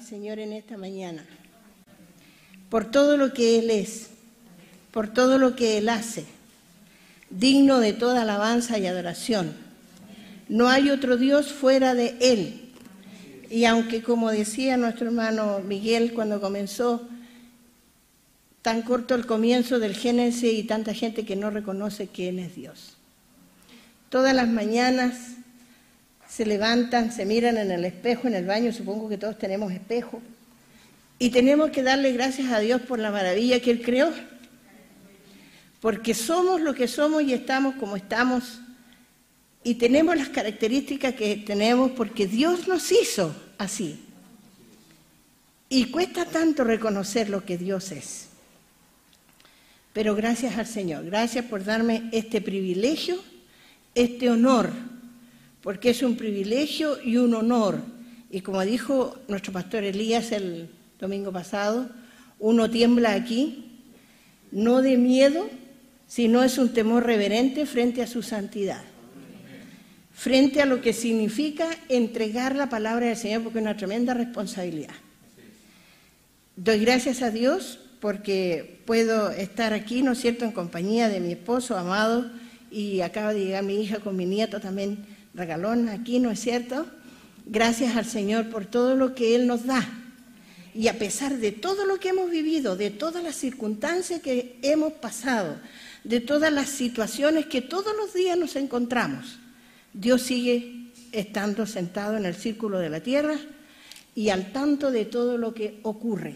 Señor en esta mañana por todo lo que Él es, por todo lo que Él hace, digno de toda alabanza y adoración. No hay otro Dios fuera de Él. Y aunque, como decía nuestro hermano Miguel cuando comenzó, tan corto el comienzo del Génesis y tanta gente que no reconoce quién es Dios. Todas las mañanas se levantan, se miran en el espejo, en el baño, supongo que todos tenemos espejo, y tenemos que darle gracias a Dios por la maravilla que Él creó, porque somos lo que somos y estamos como estamos, y tenemos las características que tenemos porque Dios nos hizo así. Y cuesta tanto reconocer lo que Dios es. Pero gracias al Señor, gracias por darme este privilegio, este honor, porque es un privilegio y un honor. Y como dijo nuestro pastor Elías el domingo pasado, uno tiembla aquí, no de miedo, sino es un temor reverente frente a su santidad, frente a lo que significa entregar la palabra del Señor, porque es una tremenda responsabilidad. Doy gracias a Dios porque puedo estar aquí, ¿no es cierto?, en compañía de mi esposo amado y acaba de llegar mi hija con mi nieto también regalón aquí, ¿no es cierto? Gracias al Señor por todo lo que Él nos da. Y a pesar de todo lo que hemos vivido, de todas las circunstancias que hemos pasado, de todas las situaciones que todos los días nos encontramos, Dios sigue estando sentado en el círculo de la tierra y al tanto de todo lo que ocurre.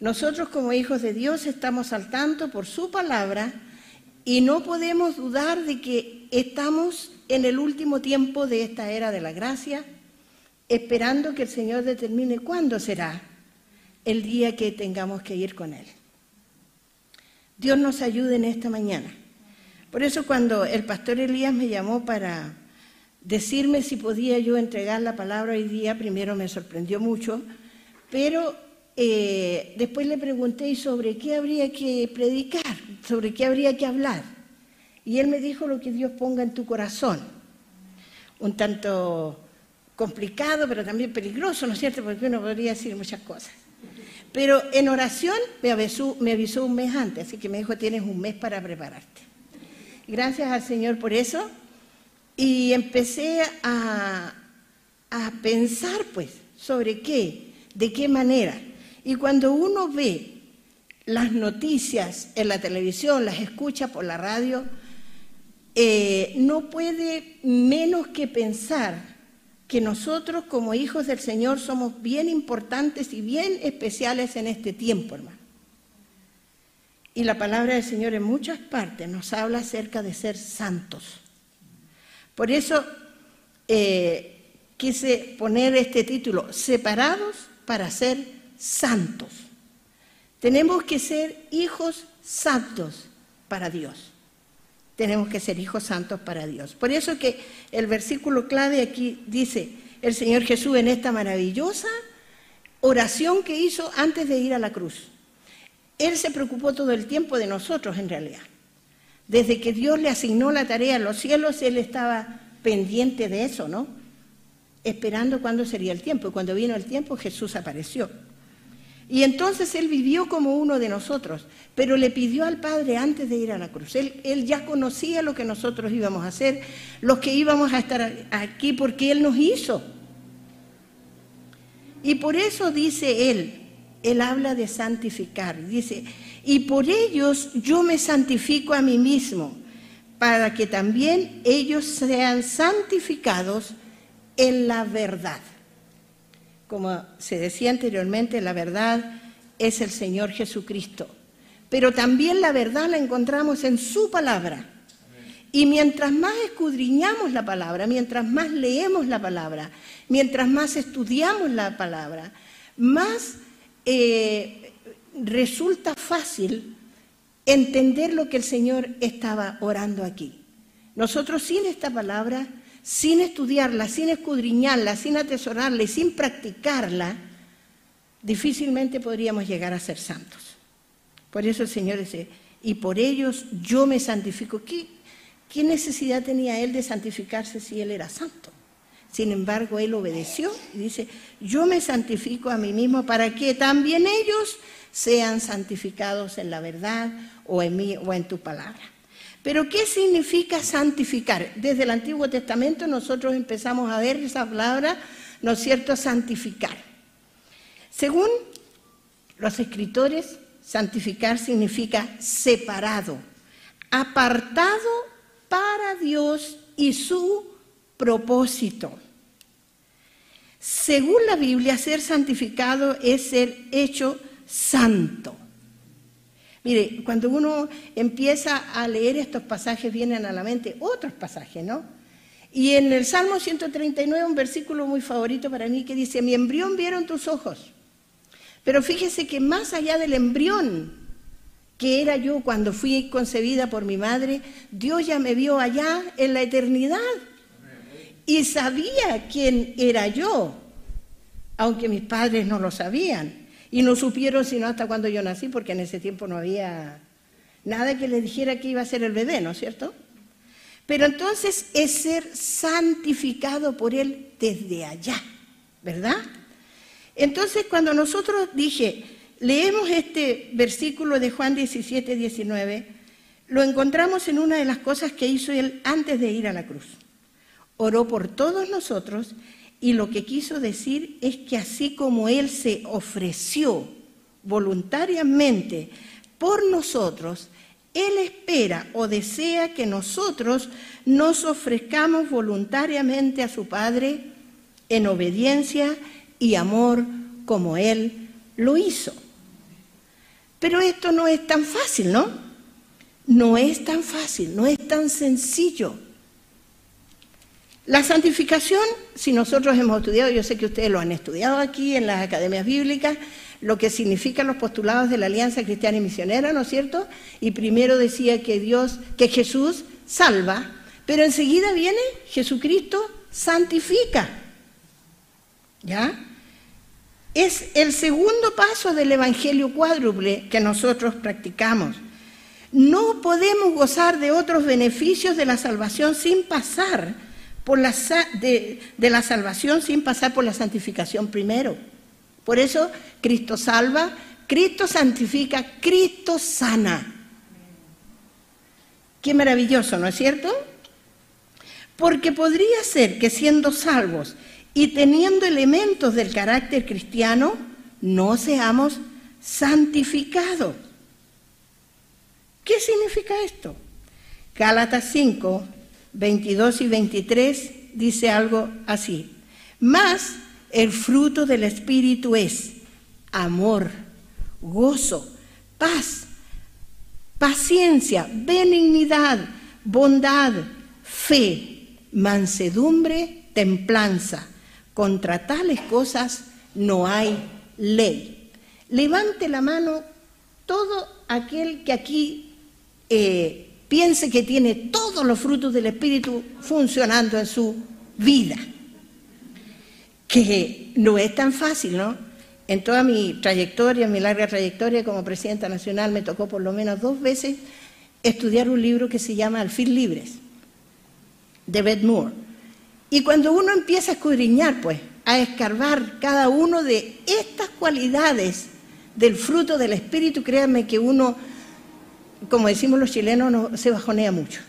Nosotros como hijos de Dios estamos al tanto por su palabra y no podemos dudar de que estamos en el último tiempo de esta era de la gracia, esperando que el Señor determine cuándo será el día que tengamos que ir con Él. Dios nos ayude en esta mañana. Por eso cuando el pastor Elías me llamó para decirme si podía yo entregar la palabra hoy día, primero me sorprendió mucho, pero eh, después le pregunté sobre qué habría que predicar, sobre qué habría que hablar. Y él me dijo lo que Dios ponga en tu corazón. Un tanto complicado, pero también peligroso, ¿no es cierto? Porque uno podría decir muchas cosas. Pero en oración me avisó, un mes antes, así que me dijo, tienes un mes para prepararte. Gracias al Señor por eso. Y empecé a, a pensar, pues, sobre qué, de qué manera. Y cuando uno ve las noticias en la televisión, las escucha por la radio, eh, no puede menos que pensar que nosotros como hijos del Señor somos bien importantes y bien especiales en este tiempo, hermano. Y la palabra del Señor en muchas partes nos habla acerca de ser santos. Por eso eh, quise poner este título, separados para ser santos. Tenemos que ser hijos santos para Dios. Tenemos que ser hijos santos para Dios. Por eso que el versículo clave aquí dice, el Señor Jesús en esta maravillosa oración que hizo antes de ir a la cruz. Él se preocupó todo el tiempo de nosotros en realidad. Desde que Dios le asignó la tarea a los cielos, Él estaba pendiente de eso, ¿no? Esperando cuándo sería el tiempo. Y cuando vino el tiempo, Jesús apareció. Y entonces él vivió como uno de nosotros, pero le pidió al Padre antes de ir a la cruz. Él, ya conocía lo que nosotros íbamos a hacer, los que íbamos a estar aquí, porque Él nos hizo. Y por eso dice Él, Él habla de santificar, dice, y por ellos yo me santifico a mí mismo, para que también ellos sean santificados en la verdad. Como se decía anteriormente, la verdad es el Señor Jesucristo. Pero también la verdad la encontramos en su palabra. Y mientras más escudriñamos la palabra, mientras más leemos la palabra, mientras más estudiamos la palabra, más eh, resulta fácil entender lo que el Señor estaba orando aquí. Nosotros sin esta palabra sin estudiarla, sin escudriñarla, sin atesorarla y sin practicarla, difícilmente podríamos llegar a ser santos. Por eso el Señor dice, y por ellos yo me santifico. ¿Qué, necesidad tenía Él de santificarse si Él era santo? Sin embargo, él obedeció y dice, yo me santifico a mí mismo para que también ellos sean santificados en la verdad o en o en tu palabra. Pero ¿qué significa santificar? Desde el Antiguo Testamento nosotros empezamos a ver esa palabra, ¿no es cierto?, santificar. Según los escritores, santificar significa separado, apartado para Dios y su propósito. Según la Biblia, ser santificado es ser hecho santo. Mire, cuando uno empieza a leer estos pasajes vienen a la mente otros pasajes, ¿no? Y en el Salmo 139 un versículo muy favorito para mí que dice, mi embrión vieron tus ojos. Pero fíjese que más allá del embrión que era yo cuando fui concebida por mi madre, Dios ya me vio allá en la eternidad y sabía quién era yo, aunque mis padres no lo sabían. Y no supieron sino hasta cuando yo nací, porque en ese tiempo no había nada que le dijera que iba a ser el bebé, ¿no es cierto? Pero entonces es ser santificado por Él desde allá, ¿verdad? Entonces cuando nosotros dije, leemos este versículo de Juan 17, 19, lo encontramos en una de las cosas que hizo Él antes de ir a la cruz. Oró por todos nosotros y lo que quiso decir es que así como Él se ofreció voluntariamente por nosotros, Él espera o desea que nosotros nos ofrezcamos voluntariamente a su Padre en obediencia y amor como Él lo hizo. Pero esto no es tan fácil, ¿no? No es tan fácil, no es tan sencillo. La santificación, si nosotros hemos estudiado, yo sé que ustedes lo han estudiado aquí en las academias bíblicas, lo que significan los postulados de la Alianza Cristiana y Misionera, ¿no es cierto? Y primero decía que Dios, que Jesús salva, pero enseguida viene Jesucristo santifica. ¿Ya? Es el segundo paso del Evangelio cuádruple que nosotros practicamos. No podemos gozar de otros beneficios de la salvación sin pasar la, de, de la salvación sin pasar por la santificación primero. Por eso Cristo salva, Cristo santifica, Cristo sana. Qué maravilloso, ¿no es cierto? Porque podría ser que siendo salvos y teniendo elementos del carácter cristiano, no seamos santificados. ¿Qué significa esto? Gálatas 5, 22 y 23 dice algo así. Más el fruto del Espíritu es amor, gozo, paz, paciencia, benignidad, bondad, fe, mansedumbre, templanza. Contra tales cosas no hay ley. Levante la mano todo aquel que aquí eh, piense que tiene todos los frutos del Espíritu funcionando en su vida. Que no es tan fácil, ¿no? En toda mi trayectoria, mi larga trayectoria como presidenta nacional, me tocó por lo menos dos veces estudiar un libro que se llama Al fin libres, de Beth Moore. Y cuando uno empieza a escudriñar, pues, a escarbar cada uno de estas cualidades del fruto del Espíritu, créanme que uno como decimos los chilenos, no, se bajonea mucho.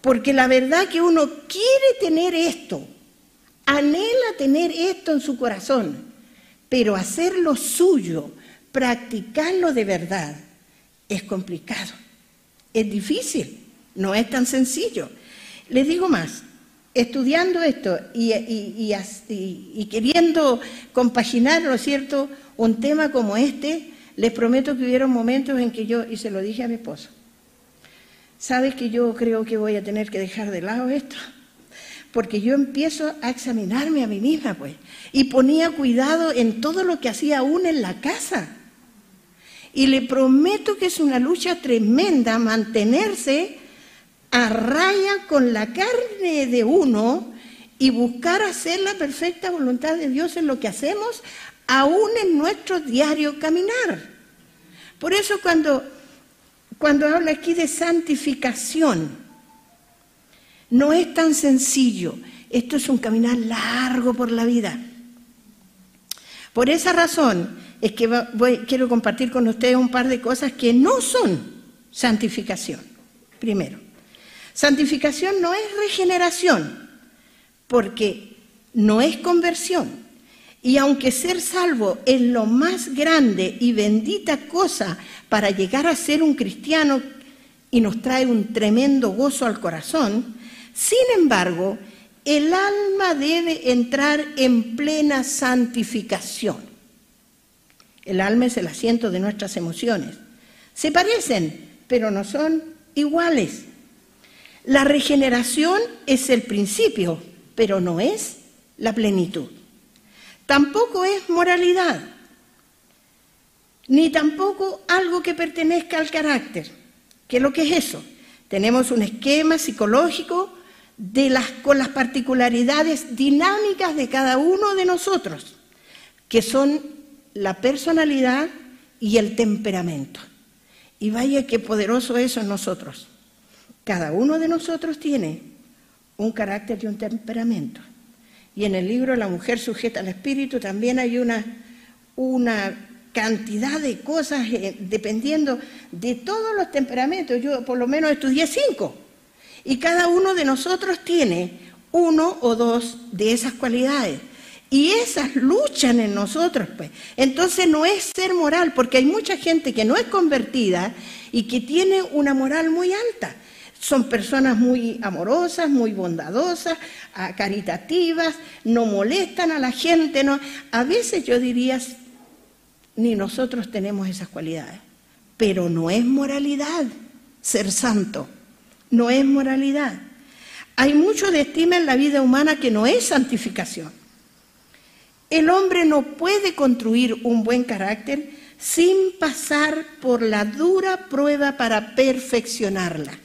Porque la verdad que uno quiere tener esto, anhela tener esto en su corazón, pero hacerlo suyo, practicarlo de verdad, es complicado, es difícil, no es tan sencillo. Les digo más, estudiando esto y, y queriendo compaginar, ¿no es cierto?, un tema como este, les prometo que hubieron momentos en que yo, y se lo dije a mi esposo, ¿sabes que yo creo que voy a tener que dejar de lado esto? Porque yo empiezo a examinarme a mí misma, pues, y ponía cuidado en todo lo que hacía aún en la casa. Y le prometo que es una lucha tremenda mantenerse a raya con la carne de uno y buscar hacer la perfecta voluntad de Dios en lo que hacemos, aún en nuestro diario caminar. Por eso cuando, cuando habla aquí de santificación, no es tan sencillo. Esto es un caminar largo por la vida. Por esa razón es que quiero compartir con ustedes un par de cosas que no son santificación. Primero, santificación no es regeneración, porque no es conversión. Y aunque ser salvo es lo más grande y bendita cosa para llegar a ser un cristiano y nos trae un tremendo gozo al corazón, sin embargo, el alma debe entrar en plena santificación. El alma es el asiento de nuestras emociones. Se parecen, pero no son iguales. La regeneración es el principio, pero no es la plenitud. Tampoco es moralidad, ni tampoco algo que pertenezca al carácter. ¿Qué es lo que es eso? Tenemos un esquema psicológico con las particularidades dinámicas de cada uno de nosotros, que son la personalidad y el temperamento. Y vaya qué poderoso eso en nosotros. Cada uno de nosotros tiene un carácter y un temperamento. Y en el libro La mujer sujeta al espíritu también hay una, una cantidad de cosas eh, dependiendo de todos los temperamentos. Yo por lo menos estudié cinco. Y cada uno de nosotros tiene uno o dos de esas cualidades. Y esas luchan en nosotros, pues. Entonces no es ser moral, porque hay mucha gente que no es convertida y que tiene una moral muy alta. Son personas muy amorosas, muy bondadosas, ah, caritativas, no molestan a la gente. A veces yo diría, ni nosotros tenemos esas cualidades. Pero no es moralidad ser santo no es moralidad. Hay mucho de estima en la vida humana que no es santificación. El hombre no puede construir un buen carácter sin pasar por la dura prueba para perfeccionarla.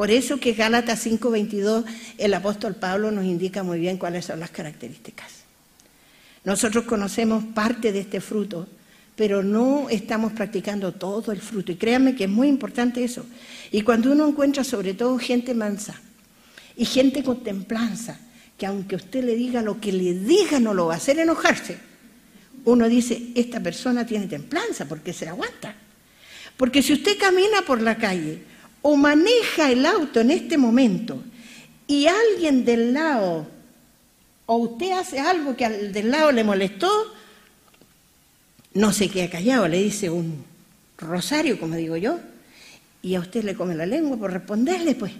Por eso que Gálatas 5:22 el apóstol Pablo nos indica muy bien cuáles son las características. Nosotros conocemos parte de este fruto, pero no estamos practicando todo el fruto. Y créanme que es muy importante eso. Y cuando uno encuentra sobre todo gente mansa y gente con templanza, que aunque usted le diga lo que le diga no lo va a hacer enojarse, uno dice, esta persona tiene templanza porque se aguanta. Porque si usted camina por la calle o maneja el auto en este momento y alguien del lado, o usted hace algo que al del lado le molestó, no se queda callado, le dice un rosario, como digo yo, y a usted le come la lengua por responderle, pues.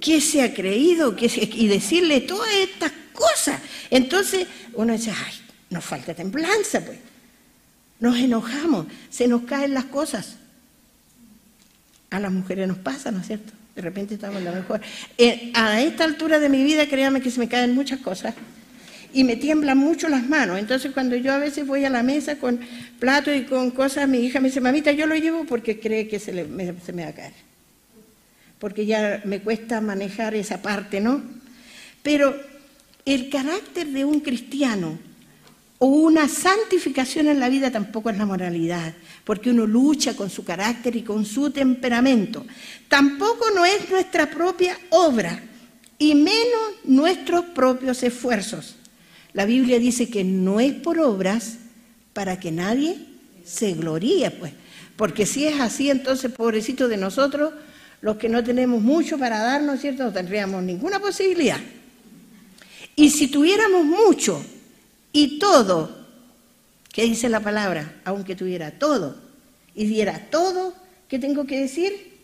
¿Qué se ha creído? ¿Qué Y decirle todas estas cosas. Entonces uno dice, ay, nos falta templanza, pues. Nos enojamos, se nos caen las cosas. A las mujeres nos pasa, ¿no es cierto? De repente estamos en la mejor. Eh, a esta altura de mi vida, créame que se me caen muchas cosas y me tiemblan mucho las manos. Entonces cuando yo a veces voy a la mesa con plato y con cosas, mi hija me dice, mamita, yo lo llevo porque cree que se, me, se me va a caer. Porque ya me cuesta manejar esa parte, ¿no? Pero el carácter de un cristiano o una santificación en la vida tampoco es la moralidad, porque uno lucha con su carácter y con su temperamento. Tampoco no es nuestra propia obra y menos nuestros propios esfuerzos. La Biblia dice que no es por obras para que nadie se gloríe, pues. Porque si es así, entonces, pobrecito de nosotros, los que no tenemos mucho para darnos, ¿cierto? No tendríamos ninguna posibilidad. Y si tuviéramos mucho y todo, ¿qué dice la palabra? Aunque tuviera todo y diera todo, ¿qué tengo que decir?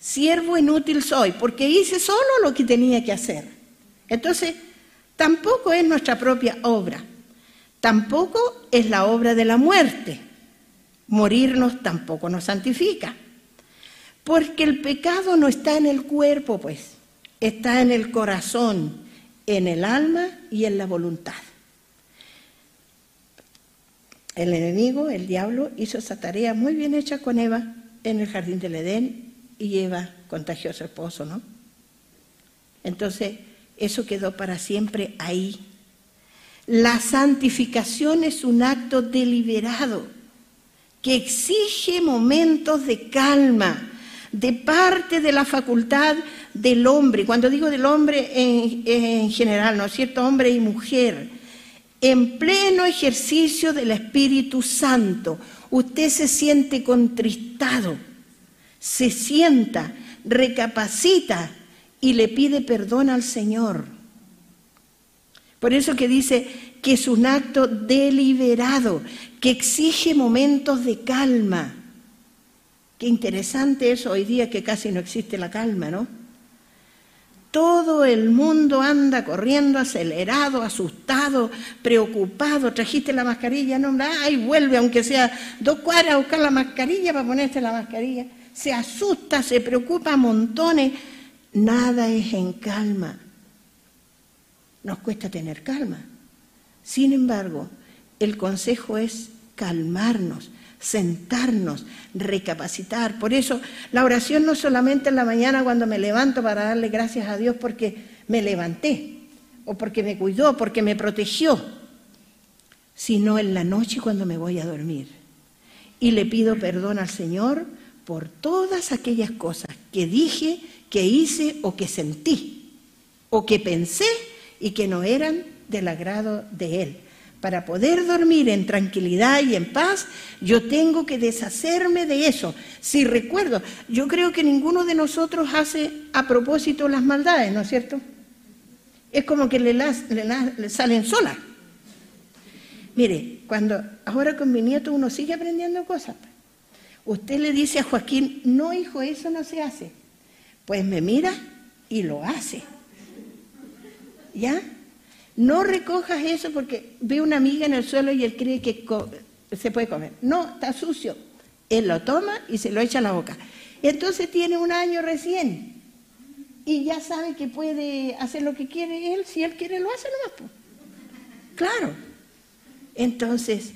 Siervo inútil soy, porque hice solo lo que tenía que hacer. Entonces, Tampoco es nuestra propia obra. Tampoco es la obra de la muerte. Morirnos tampoco nos santifica. Porque el pecado no está en el cuerpo, pues, está en el corazón, en el alma y en la voluntad. El enemigo, el diablo, hizo esa tarea muy bien hecha con Eva en el jardín del Edén y Eva contagió a su esposo, ¿no? Entonces, eso quedó para siempre ahí. La santificación es un acto deliberado que exige momentos de calma de parte de la facultad del hombre, cuando digo del hombre en, en general, ¿no es cierto? Hombre y mujer, en pleno ejercicio del Espíritu Santo, usted se siente contristado, se sienta, recapacita y le pide perdón al Señor. Por eso que dice que es un acto deliberado, que exige momentos de calma. Qué interesante eso hoy día que casi no existe la calma, ¿no? Todo el mundo anda corriendo acelerado, asustado, preocupado. Trajiste la mascarilla, no, ay, vuelve aunque sea dos cuadras a buscar la mascarilla para ponerte la mascarilla. Se asusta, se preocupa montones. Nada es en calma nos cuesta tener calma. Sin embargo, el consejo es calmarnos, sentarnos, recapacitar. Por eso la oración no solamente en la mañana cuando me levanto para darle gracias a Dios porque me levanté, o porque me cuidó, porque me protegió, sino en la noche cuando me voy a dormir. Y le pido perdón al Señor por todas aquellas cosas que dije, que hice o que sentí, o que pensé y que no eran del agrado de Él. Para poder dormir en tranquilidad y en paz, yo tengo que deshacerme de eso. Si recuerdo, yo creo que ninguno de nosotros hace a propósito las maldades, ¿no es cierto? Es como que le, le salen solas. Mire, cuando ahora con mi nieto uno sigue aprendiendo cosas. Usted le dice a Joaquín, no hijo, eso no se hace. Pues me mira y lo hace. ¿Ya? No recojas eso porque ve una amiga en el suelo y él cree que se puede comer. No, está sucio. Él lo toma y se lo echa a la boca. Entonces tiene un año recién y ya sabe que puede hacer lo que quiere él. Si él quiere, lo hace nomás. Claro. Entonces,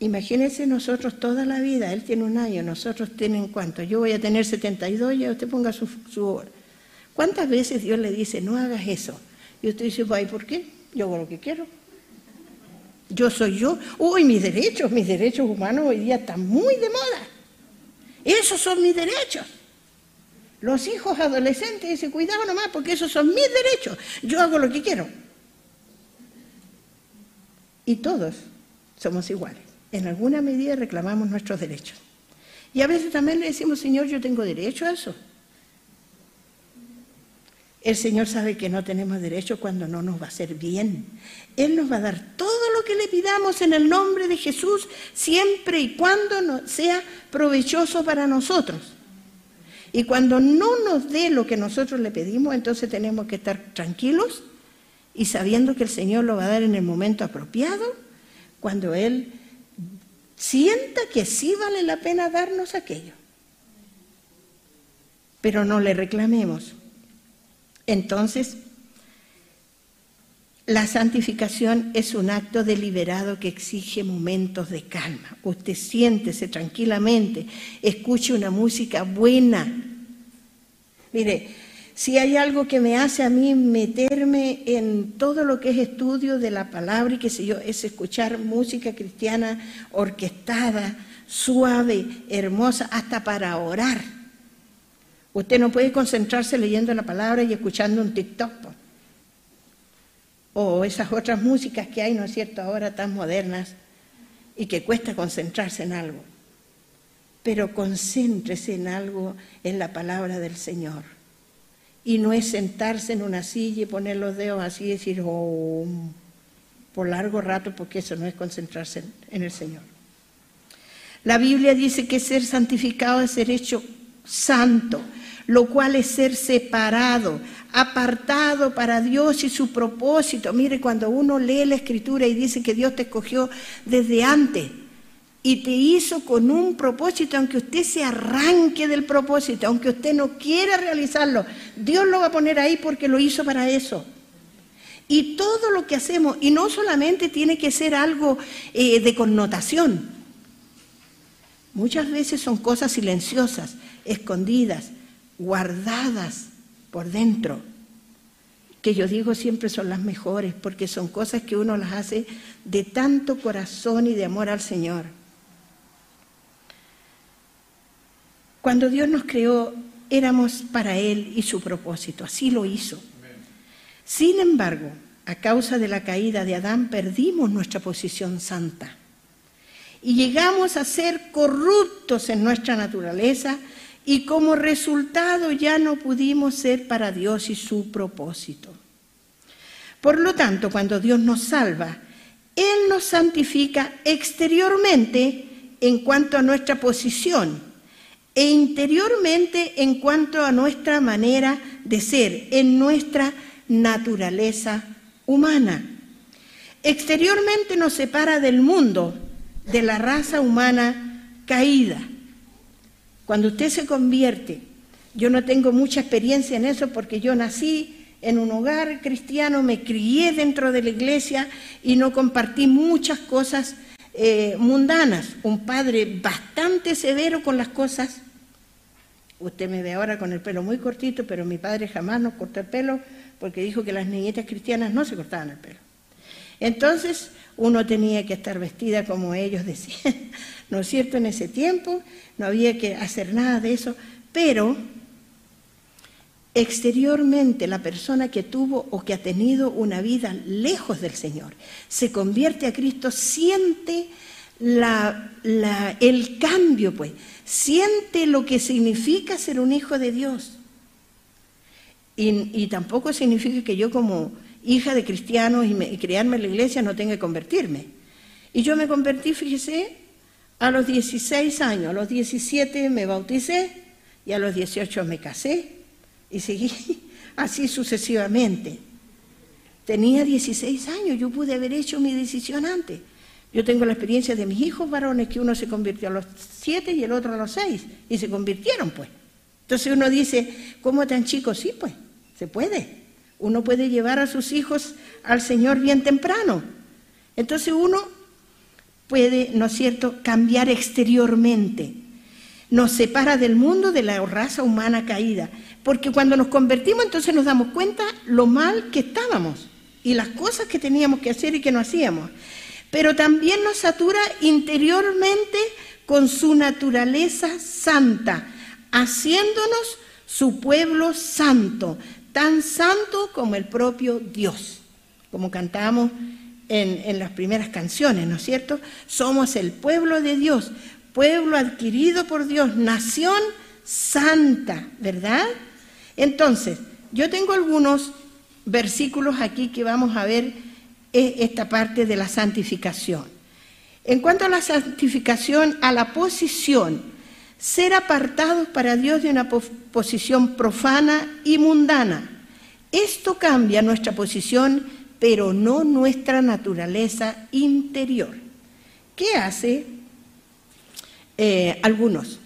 imagínense nosotros toda la vida. Él tiene un año, nosotros tienen cuánto. Yo voy a tener 72, ya usted ponga su, su ¿Cuántas veces Dios le dice, no hagas eso? Y usted dice, ¿y por qué? Yo hago lo que quiero. Yo soy yo. Uy, mis derechos, mis derechos humanos hoy día están muy de moda. Esos son mis derechos. Los hijos adolescentes dicen, cuidado nomás, porque esos son mis derechos. Yo hago lo que quiero. Y todos somos iguales. En alguna medida reclamamos nuestros derechos. Y a veces también le decimos, Señor, yo tengo derecho a eso. El Señor sabe que no tenemos derecho cuando no nos va a hacer bien. Él nos va a dar todo lo que le pidamos en el nombre de Jesús, siempre y cuando sea provechoso para nosotros. Y cuando no nos dé lo que nosotros le pedimos, entonces tenemos que estar tranquilos y sabiendo que el Señor lo va a dar en el momento apropiado, cuando Él sienta que sí vale la pena darnos aquello. Pero no le reclamemos entonces, la santificación es un acto deliberado que exige momentos de calma. Usted siéntese tranquilamente, escuche una música buena. Mire, si hay algo que me hace a mí meterme en todo lo que es estudio de la palabra y qué sé yo, es escuchar música cristiana orquestada, suave, hermosa, hasta para orar. Usted no puede concentrarse leyendo la palabra y escuchando un TikTok. O esas otras músicas que hay, ¿no es cierto?, ahora tan modernas y que cuesta concentrarse en algo. Pero concéntrese en algo, en la palabra del Señor. Y no es sentarse en una silla y poner los dedos así y decir, oh, por largo rato, porque eso no es concentrarse en el Señor. La Biblia dice que ser santificado es ser hecho santo lo cual es ser separado, apartado para Dios y su propósito. Mire, cuando uno lee la escritura y dice que Dios te escogió desde antes y te hizo con un propósito, aunque usted se arranque del propósito, aunque usted no quiera realizarlo, Dios lo va a poner ahí porque lo hizo para eso. Y todo lo que hacemos, y no solamente tiene que ser algo eh, de connotación, muchas veces son cosas silenciosas, escondidas, guardadas por dentro, que yo digo siempre son las mejores, porque son cosas que uno las hace de tanto corazón y de amor al Señor. Cuando Dios nos creó, éramos para Él y su propósito. Así lo hizo. Sin embargo, a causa de la caída de Adán, perdimos nuestra posición santa y llegamos a ser corruptos en nuestra naturaleza y como resultado ya no pudimos ser para Dios y su propósito. Por lo tanto, cuando Dios nos salva, Él nos santifica exteriormente en cuanto a nuestra posición e interiormente en cuanto a nuestra manera de ser, en nuestra naturaleza humana. Exteriormente nos separa del mundo, de la raza humana caída. Cuando usted se convierte, yo no tengo mucha experiencia en eso porque yo nací en un hogar cristiano, me crié dentro de la iglesia y no compartí muchas cosas eh, mundanas. Un padre bastante severo con las cosas. Usted me ve ahora con el pelo muy cortito, pero mi padre jamás nos cortó el pelo porque dijo que las niñitas cristianas no se cortaban el pelo. Entonces uno tenía que estar vestida como ellos decían, ¿no es cierto? En ese tiempo no había que hacer nada de eso, pero exteriormente la persona que tuvo o que ha tenido una vida lejos del Señor se convierte a Cristo, siente el cambio, pues, siente lo que significa ser un hijo de Dios. Y, tampoco significa que yo como hija de cristianos y, y criarme en la iglesia no tenga que convertirme. Y yo me convertí, fíjese, a los 16 años, a los 17 me bauticé y a los 18 me casé y seguí así sucesivamente. Tenía 16 años, yo pude haber hecho mi decisión antes. Yo tengo la experiencia de mis hijos varones, que uno se convirtió a los 7 y el otro a los 6, y se convirtieron pues. Entonces uno dice, ¿cómo tan chicos? Sí, pues, se puede. Uno puede llevar a sus hijos al Señor bien temprano. Entonces uno puede, ¿no es cierto?, cambiar exteriormente. Nos separa del mundo de la raza humana caída. Porque cuando nos convertimos entonces nos damos cuenta lo mal que estábamos y las cosas que teníamos que hacer y que no hacíamos. Pero también nos satura interiormente con su naturaleza santa, haciéndonos su pueblo santo, tan santo como el propio Dios, como cantamos en, las primeras canciones, ¿no es cierto? Somos el pueblo de Dios, pueblo adquirido por Dios, nación santa, ¿verdad? Entonces, yo tengo algunos versículos aquí que vamos a ver eh, esta parte de la santificación. En cuanto a la santificación, a la posición, ser apartados para Dios de una posición profana y mundana. Esto cambia nuestra posición, pero no nuestra naturaleza interior. ¿Qué hace eh, algunos?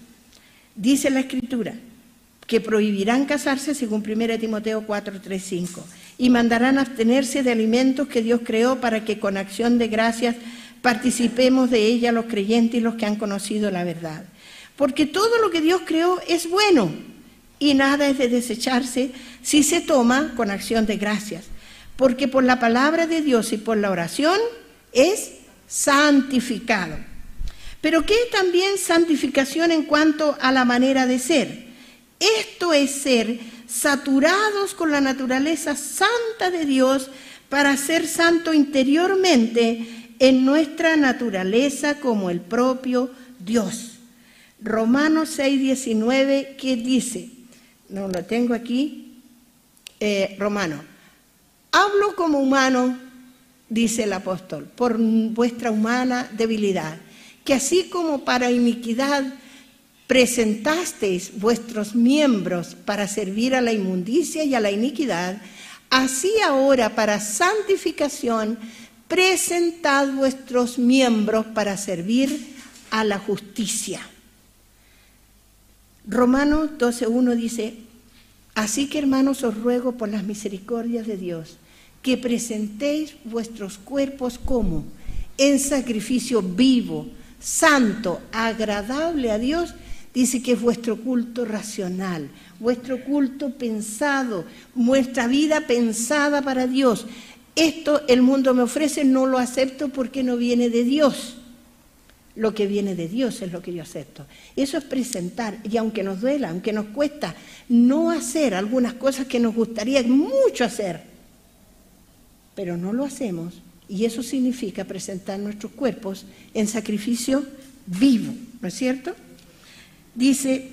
Dice la Escritura, que prohibirán casarse según 1 Timoteo 4, 3, 5 y mandarán abstenerse de alimentos que Dios creó para que con acción de gracias participemos de ella los creyentes y los que han conocido la verdad. Porque todo lo que Dios creó es bueno y nada es de desecharse si se toma con acción de gracias. Porque por la palabra de Dios y por la oración es santificado. Pero ¿qué es también santificación en cuanto a la manera de ser? Esto es ser saturados con la naturaleza santa de Dios para ser santo interiormente en nuestra naturaleza como el propio Dios. Romanos 6, 19, ¿qué dice? No lo tengo aquí. Eh, Romano. Hablo como humano, dice el apóstol, por vuestra humana debilidad, que así como para iniquidad presentasteis vuestros miembros para servir a la inmundicia y a la iniquidad, así ahora para santificación, presentad vuestros miembros para servir a la justicia. Romanos 12.1 dice, así que hermanos os ruego por las misericordias de Dios, que presentéis vuestros cuerpos como en sacrificio vivo, santo, agradable a Dios, Dice que es vuestro culto racional, vuestro culto pensado, vuestra vida pensada para Dios. Esto el mundo me ofrece, no lo acepto porque no viene de Dios. Lo que viene de Dios es lo que yo acepto. Eso es presentar, y aunque nos duela, aunque nos cuesta no hacer algunas cosas que nos gustaría mucho hacer, pero no lo hacemos, y eso significa presentar nuestros cuerpos en sacrificio vivo, ¿no es cierto? Dice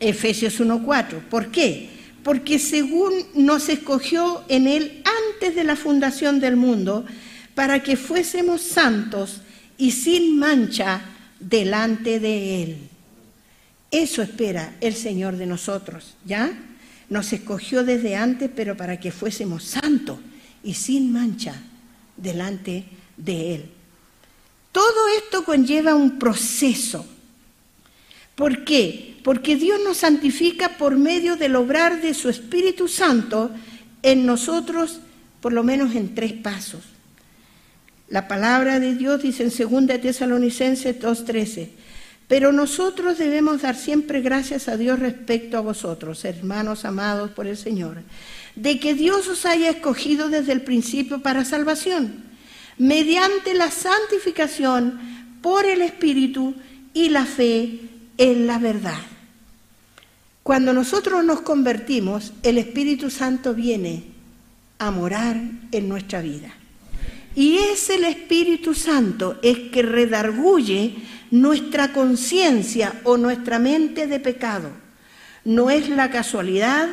Efesios 1.4, ¿por qué? Porque según nos escogió en Él antes de la fundación del mundo, para que fuésemos santos y sin mancha delante de Él. Eso espera el Señor de nosotros, ¿ya? Nos escogió desde antes, pero para que fuésemos santos y sin mancha delante de Él. Todo esto conlleva un proceso. ¿Por qué? Porque Dios nos santifica por medio del obrar de su Espíritu Santo en nosotros, por lo menos en tres pasos. La palabra de Dios dice en 2 Tesalonicenses 2.13, pero nosotros debemos dar siempre gracias a Dios respecto a vosotros, hermanos amados por el Señor, de que Dios os haya escogido desde el principio para salvación, mediante la santificación por el Espíritu y la fe en la verdad. Cuando nosotros nos convertimos, el Espíritu Santo viene a morar en nuestra vida. Y es el Espíritu Santo es que redarguye nuestra conciencia o nuestra mente de pecado. No es la casualidad,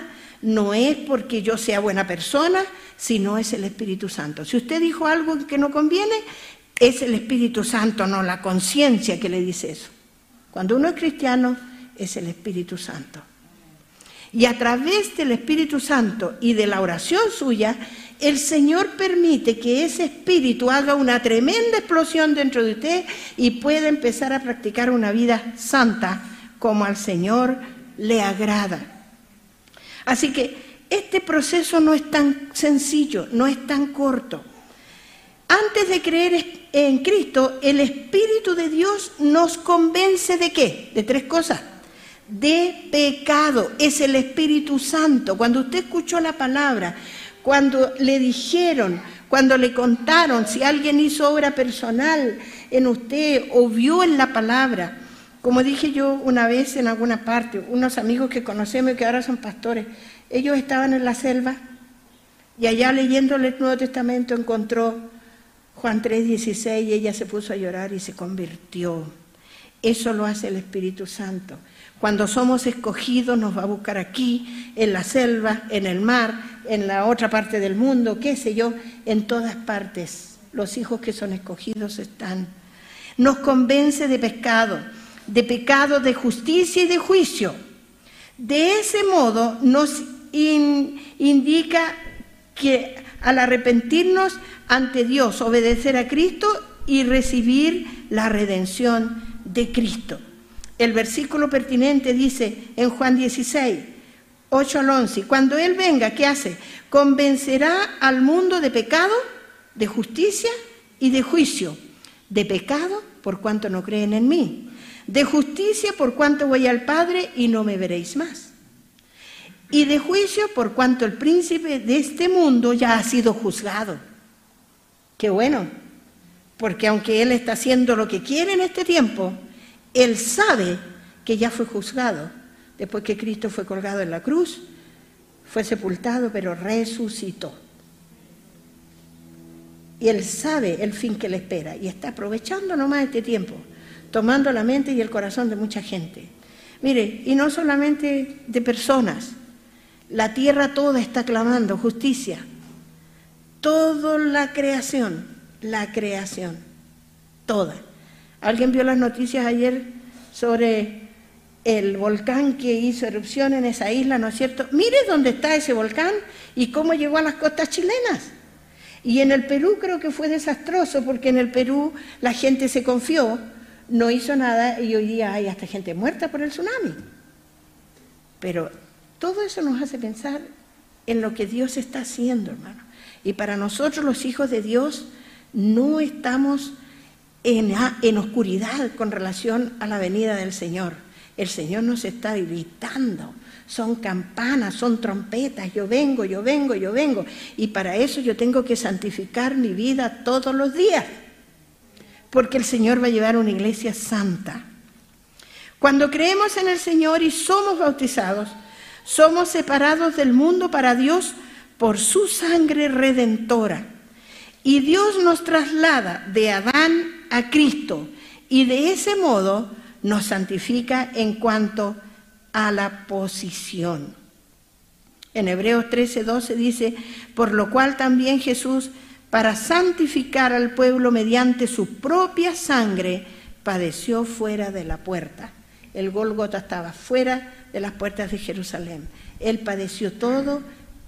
no es porque yo sea buena persona, sino es el Espíritu Santo. Si usted dijo algo que no conviene, es el Espíritu Santo, no la conciencia que le dice eso. Cuando uno es cristiano, es el Espíritu Santo. Y a través del Espíritu Santo y de la oración suya, el Señor permite que ese espíritu haga una tremenda explosión dentro de usted y pueda empezar a practicar una vida santa como al Señor le agrada. Así que este proceso no es tan sencillo, no es tan corto. Antes de creer en Cristo, el Espíritu de Dios nos convence de qué? De tres cosas. De pecado. Es el Espíritu Santo. Cuando usted escuchó la palabra, cuando le dijeron, cuando le contaron si alguien hizo obra personal en usted o vio en la palabra. Como dije yo una vez en alguna parte, unos amigos que conocemos y que ahora son pastores, ellos estaban en la selva y allá leyéndole el Nuevo Testamento encontró Juan 3:16 y ella se puso a llorar y se convirtió. Eso lo hace el Espíritu Santo. Cuando somos escogidos nos va a buscar aquí, en la selva, en el mar, en la otra parte del mundo, qué sé yo, en todas partes. Los hijos que son escogidos están. Nos convence de pecado, de pecado, de justicia y de juicio. De ese modo nos indica que al arrepentirnos ante Dios, obedecer a Cristo y recibir la redención de Cristo. El versículo pertinente dice en Juan 16, 8 al 11, cuando Él venga, ¿qué hace? Convencerá al mundo de pecado, de justicia y de juicio. De pecado por cuanto no creen en mí. De justicia por cuanto voy al Padre y no me veréis más. Y de juicio por cuanto el príncipe de este mundo ya ha sido juzgado. Qué bueno, porque aunque Él está haciendo lo que quiere en este tiempo, él sabe que ya fue juzgado después que Cristo fue colgado en la cruz, fue sepultado, pero resucitó. Y Él sabe el fin que le espera y está aprovechando nomás este tiempo, tomando la mente y el corazón de mucha gente. Mire, y no solamente de personas, la tierra toda está clamando justicia. Toda la creación, la creación, toda. ¿Alguien vio las noticias ayer sobre el volcán que hizo erupción en esa isla, ¿no es cierto? Mire dónde está ese volcán y cómo llegó a las costas chilenas. Y en el Perú creo que fue desastroso porque en el Perú la gente se confió, no hizo nada y hoy día hay hasta gente muerta por el tsunami. Pero todo eso nos hace pensar en lo que Dios está haciendo, hermano. Y para nosotros los hijos de Dios no estamos en, oscuridad con relación a la venida del Señor. El Señor nos está gritando. Son campanas, son trompetas. Yo vengo, yo vengo, yo vengo. Y para eso yo tengo que santificar mi vida todos los días. Porque el Señor va a llevar una iglesia santa. Cuando creemos en el Señor y somos bautizados, somos separados del mundo para Dios por su sangre redentora. Y Dios nos traslada de Adán a Cristo y de ese modo nos santifica en cuanto a la posición. En Hebreos 13, 12 dice, por lo cual también Jesús, para santificar al pueblo mediante su propia sangre, padeció fuera de la puerta. El Golgota estaba fuera de las puertas de Jerusalén. Él padeció todo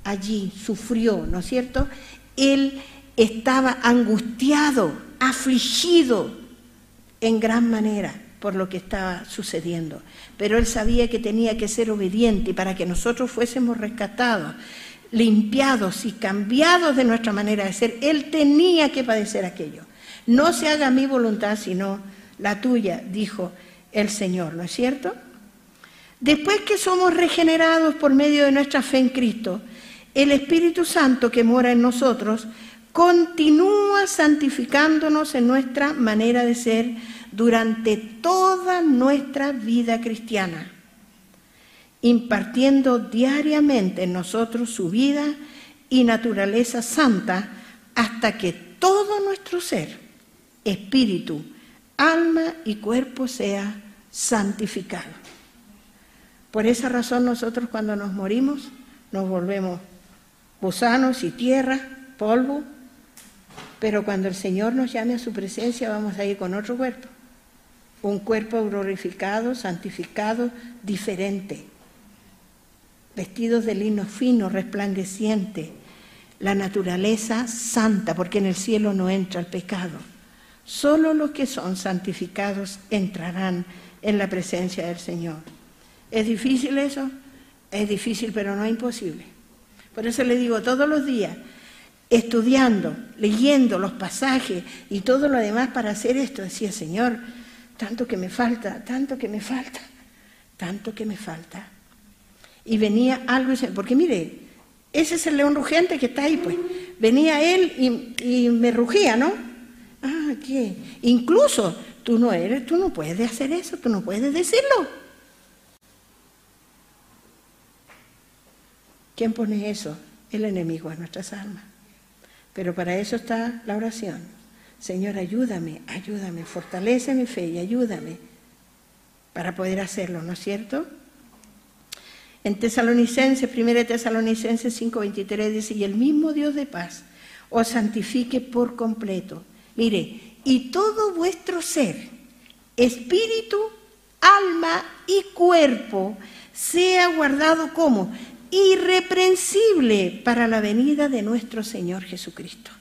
allí, sufrió, ¿no es cierto? Él estaba angustiado, afligido en gran manera por lo que estaba sucediendo. Pero él sabía que tenía que ser obediente y para que nosotros fuésemos rescatados, limpiados y cambiados de nuestra manera de ser, él tenía que padecer aquello. No se haga mi voluntad, sino la tuya, dijo el Señor, ¿no es cierto? Después que somos regenerados por medio de nuestra fe en Cristo, el Espíritu Santo que mora en nosotros continúa santificándonos en nuestra manera de ser durante toda nuestra vida cristiana, impartiendo diariamente en nosotros su vida y naturaleza santa hasta que todo nuestro ser, espíritu, alma y cuerpo sea santificado. Por esa razón nosotros cuando nos morimos nos volvemos gusanos y tierra, polvo, pero cuando el Señor nos llame a su presencia vamos a ir con otro cuerpo, un cuerpo glorificado, santificado, diferente, vestidos de lino fino, resplandeciente, la naturaleza santa, porque en el cielo no entra el pecado. Solo los que son santificados entrarán en la presencia del Señor. ¿Es difícil eso? Es difícil, pero no es imposible. Por eso le digo todos los días, estudiando, leyendo los pasajes y todo lo demás para hacer esto, decía, Señor, tanto que me falta, tanto que me falta, tanto que me falta. Y venía algo, porque mire, ese es el león rugente que está ahí, pues. Venía él y, y me rugía, ¿no? Ah, ¿qué? Incluso tú no eres, tú no puedes hacer eso, tú no puedes decirlo. ¿Quién pone eso? El enemigo a nuestras almas. Pero para eso está la oración. Señor, ayúdame, ayúdame, fortalece mi fe y ayúdame para poder hacerlo, ¿no es cierto? En Tesalonicenses, 1 Tesalonicenses 5:23 dice, y el mismo Dios de paz os santifique por completo Mire, y todo vuestro ser, espíritu, alma y cuerpo, sea guardado como irreprensible para la venida de nuestro Señor Jesucristo.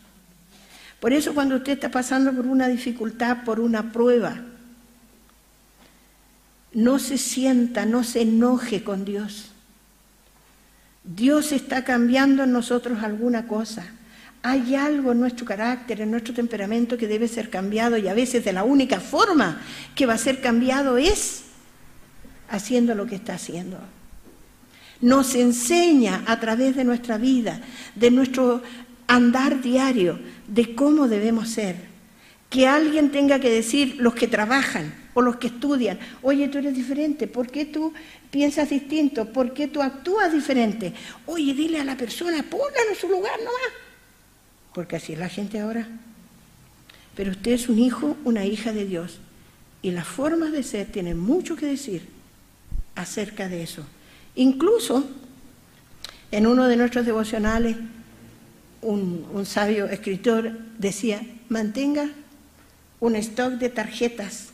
Por eso cuando usted está pasando por una dificultad, por una prueba, no se sienta, no se enoje con Dios. Dios está cambiando en nosotros alguna cosa. Hay algo en nuestro carácter, en nuestro temperamento que debe ser cambiado y a veces de la única forma que va a ser cambiado es haciendo lo que está haciendo. Nos enseña a través de nuestra vida, de nuestro andar diario, de cómo debemos ser. Que alguien tenga que decir, los que trabajan o los que estudian, oye, tú eres diferente, ¿por qué tú piensas distinto? ¿Por qué tú actúas diferente? Oye, dile a la persona, póngalo en su lugar nomás porque así es la gente ahora. Pero usted es un hijo, una hija de Dios, y las formas de ser tienen mucho que decir acerca de eso. Incluso en uno de nuestros devocionales, un, sabio escritor decía, mantenga un stock de tarjetas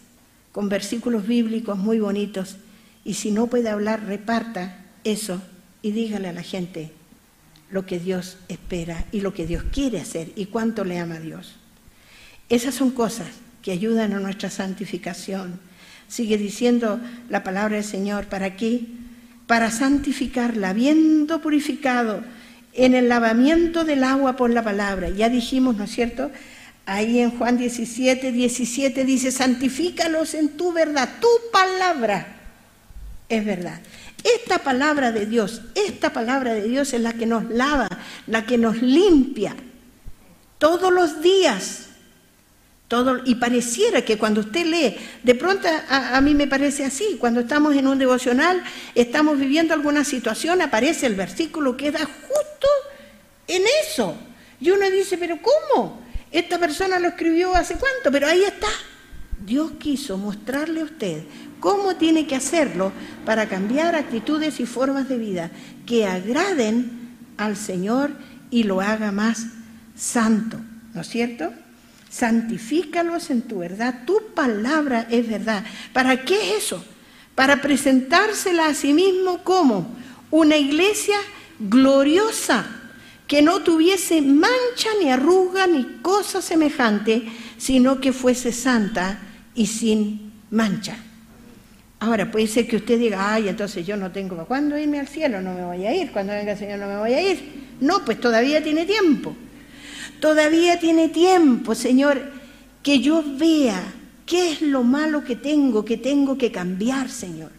con versículos bíblicos muy bonitos y si no puede hablar, reparta eso y dígale a la gente, lo que Dios espera y lo que Dios quiere hacer y cuánto le ama a Dios. Esas son cosas que ayudan a nuestra santificación. Sigue diciendo la palabra del Señor, ¿para qué? Para santificarla, habiendo purificado en el lavamiento del agua por la palabra. Ya dijimos, ¿no es cierto? Ahí en Juan 17, 17 dice, santifícalos en tu verdad, tu palabra es verdad. Esta palabra de Dios, esta palabra de Dios es la que nos lava, la que nos limpia todos los días. Todo, y pareciera que cuando usted lee, de pronto a, mí me parece así, cuando estamos en un devocional, estamos viviendo alguna situación, aparece el versículo que da justo en eso. Y uno dice, pero ¿cómo? Esta persona lo escribió hace cuánto, pero ahí está. Dios quiso mostrarle a usted cómo tiene que hacerlo para cambiar actitudes y formas de vida que agraden al Señor y lo haga más santo, ¿no es cierto? Santifícalos en tu verdad, tu palabra es verdad. ¿Para qué es eso? Para presentársela a sí mismo como una iglesia gloriosa, que no tuviese mancha ni arruga ni cosa semejante, sino que fuese santa y sin mancha. Ahora, puede ser que usted diga, ay, entonces yo no tengo, ¿cuándo irme al cielo? No me voy a ir, cuando venga el Señor no me voy a ir. No, pues todavía tiene tiempo. Todavía tiene tiempo, Señor, que yo vea qué es lo malo que tengo, que tengo que cambiar, Señor.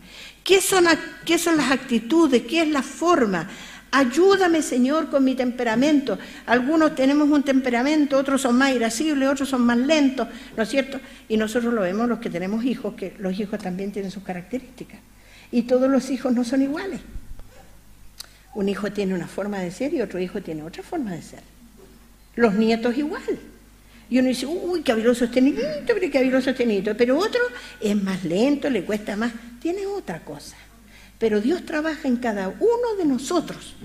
¿Qué son, qué son las actitudes? ¿Qué es la forma? Ayúdame, Señor, con mi temperamento. Algunos tenemos un temperamento, otros son más irascibles, otros son más lentos, ¿no es cierto? Y nosotros lo vemos los que tenemos hijos, que los hijos también tienen sus características. Y todos los hijos no son iguales. Un hijo tiene una forma de ser y otro hijo tiene otra forma de ser. Los nietos igual. Y uno dice, uy, qué habiloso este niñito, pero qué habiloso este. Pero otro es más lento, le cuesta más, tiene otra cosa. Pero Dios trabaja en cada uno de nosotros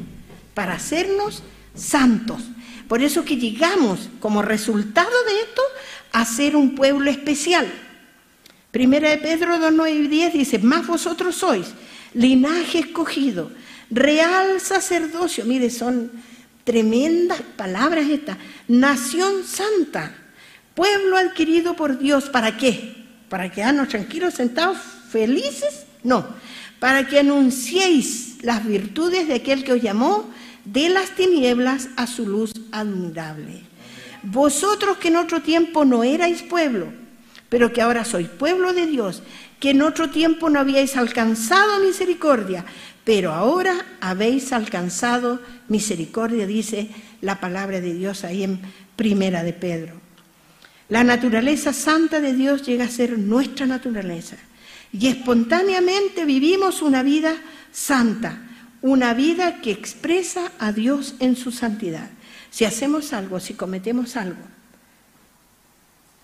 para hacernos santos. Por eso que llegamos como resultado de esto a ser un pueblo especial. Primera de Pedro 2, 9 y 10 dice, más vosotros sois linaje escogido, real sacerdocio, mire, son tremendas palabras estas, nación santa, pueblo adquirido por Dios, ¿para qué? ¿Para quedarnos tranquilos, sentados, felices? No, para que anunciéis las virtudes de aquel que os llamó de las tinieblas a su luz admirable. Vosotros que en otro tiempo no erais pueblo, pero que ahora sois pueblo de Dios, que en otro tiempo no habíais alcanzado misericordia, pero ahora habéis alcanzado misericordia, dice la palabra de Dios ahí en Primera de Pedro. La naturaleza santa de Dios llega a ser nuestra naturaleza y espontáneamente vivimos una vida santa, una vida que expresa a Dios en su santidad. Si hacemos algo, si cometemos algo,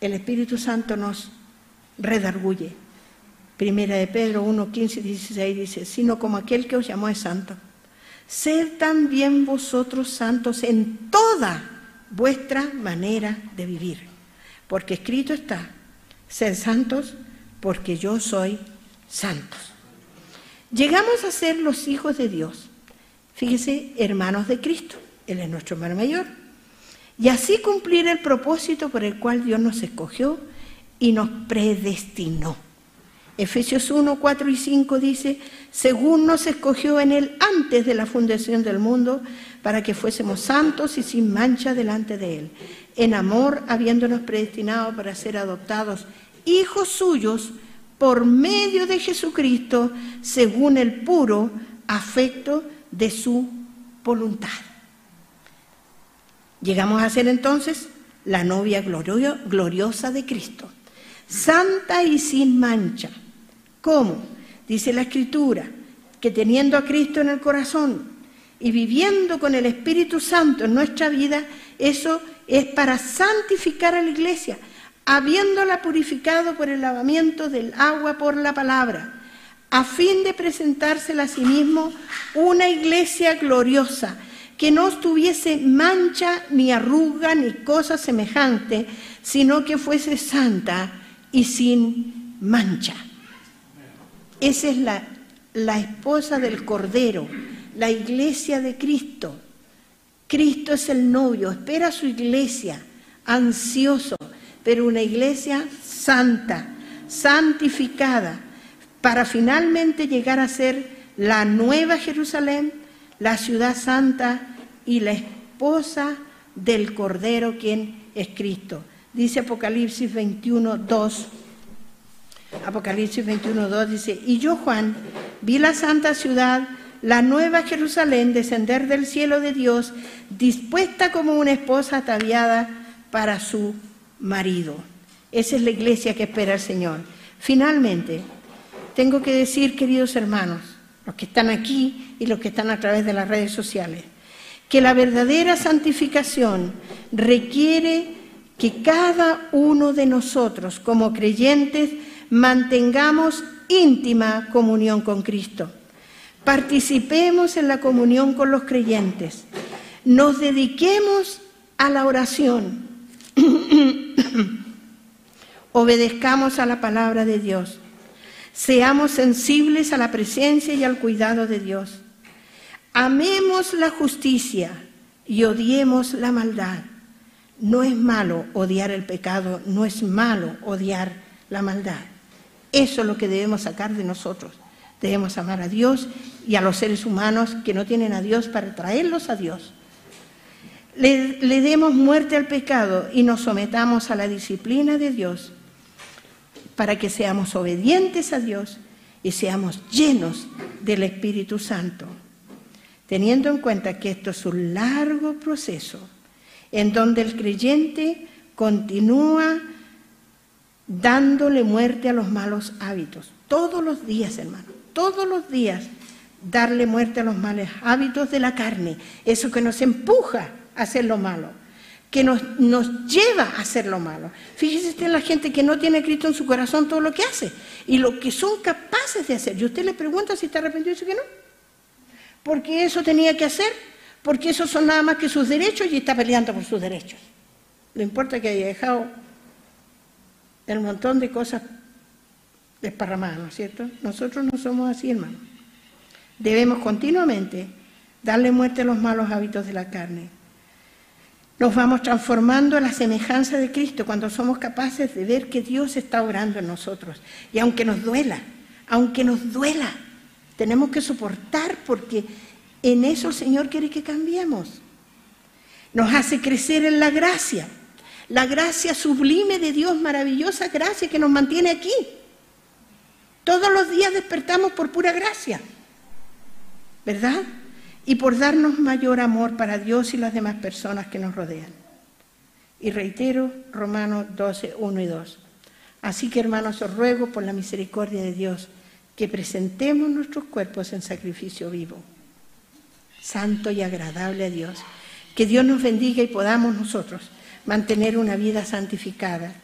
el Espíritu Santo nos redarguye, Primera de Pedro 1, 15 y 16 dice, sino como aquel que os llamó es santo. Sed también vosotros santos en toda vuestra manera de vivir. Porque escrito está, sed santos porque yo soy santos. Llegamos a ser los hijos de Dios. Fíjese, hermanos de Cristo. Él es nuestro hermano mayor. Y así cumplir el propósito por el cual Dios nos escogió y nos predestinó. Efesios 1, 4 y 5 dice, según nos escogió en él antes de la fundación del mundo, para que fuésemos santos y sin mancha delante de él, en amor habiéndonos predestinado para ser adoptados hijos suyos por medio de Jesucristo, según el puro afecto de su voluntad. Llegamos a ser entonces la novia gloriosa de Cristo, santa y sin mancha ¿Cómo? Dice la Escritura, que teniendo a Cristo en el corazón y viviendo con el Espíritu Santo en nuestra vida, eso es para santificar a la iglesia, habiéndola purificado por el lavamiento del agua por la palabra, a fin de presentársela a sí mismo una iglesia gloriosa, que no tuviese mancha ni arruga ni cosa semejante, sino que fuese santa y sin mancha. Esa es la, la esposa del Cordero, la iglesia de Cristo. Cristo es el novio, espera a su iglesia, ansioso, pero una iglesia santa, santificada, para finalmente llegar a ser la nueva Jerusalén, la ciudad santa y la esposa del Cordero, quien es Cristo. Dice Apocalipsis 21, 2. Apocalipsis 21.2 dice, y yo Juan vi la santa ciudad, la nueva Jerusalén, descender del cielo de Dios, dispuesta como una esposa ataviada para su marido. Esa es la iglesia que espera el Señor. Finalmente, tengo que decir, queridos hermanos, los que están aquí y los que están a través de las redes sociales, que la verdadera santificación requiere que cada uno de nosotros, como creyentes, mantengamos íntima comunión con Cristo. Participemos en la comunión con los creyentes. Nos dediquemos a la oración. Obedezcamos a la palabra de Dios. Seamos sensibles a la presencia y al cuidado de Dios. Amemos la justicia y odiemos la maldad. No es malo odiar el pecado, no es malo odiar la maldad. Eso es lo que debemos sacar de nosotros. Debemos amar a Dios y a los seres humanos que no tienen a Dios para traerlos a Dios. Le, demos muerte al pecado y nos sometamos a la disciplina de Dios para que seamos obedientes a Dios y seamos llenos del Espíritu Santo teniendo en cuenta que esto es un largo proceso en donde el creyente continúa dándole muerte a los malos hábitos. Todos los días, hermano, todos los días darle muerte a los malos hábitos de la carne, eso que nos empuja hacer lo malo, que nos, nos lleva a hacer lo malo. Fíjese usted en la gente que no tiene Cristo en su corazón todo lo que hace y lo que son capaces de hacer. Y usted le pregunta si está arrepentido y dice que no porque eso tenía que hacer, porque esos son nada más que sus derechos y está peleando por sus derechos. No importa que haya dejado el montón de cosas desparramadas, ¿no es cierto? Nosotros no somos así, hermano. Debemos continuamente darle muerte a los malos hábitos de la carne. Nos vamos transformando a la semejanza de Cristo cuando somos capaces de ver que Dios está orando en nosotros. Y aunque nos duela, aunque nos duela, tenemos que soportar porque en eso el Señor quiere que cambiemos. Nos hace crecer en la gracia, la gracia sublime de Dios, maravillosa gracia que nos mantiene aquí. Todos los días despertamos por pura gracia, ¿verdad? Y por darnos mayor amor para Dios y las demás personas que nos rodean. Y reitero Romanos 12, 1 y 2. Así que hermanos, os ruego por la misericordia de Dios que presentemos nuestros cuerpos en sacrificio vivo, santo y agradable a Dios. Que Dios nos bendiga y podamos nosotros mantener una vida santificada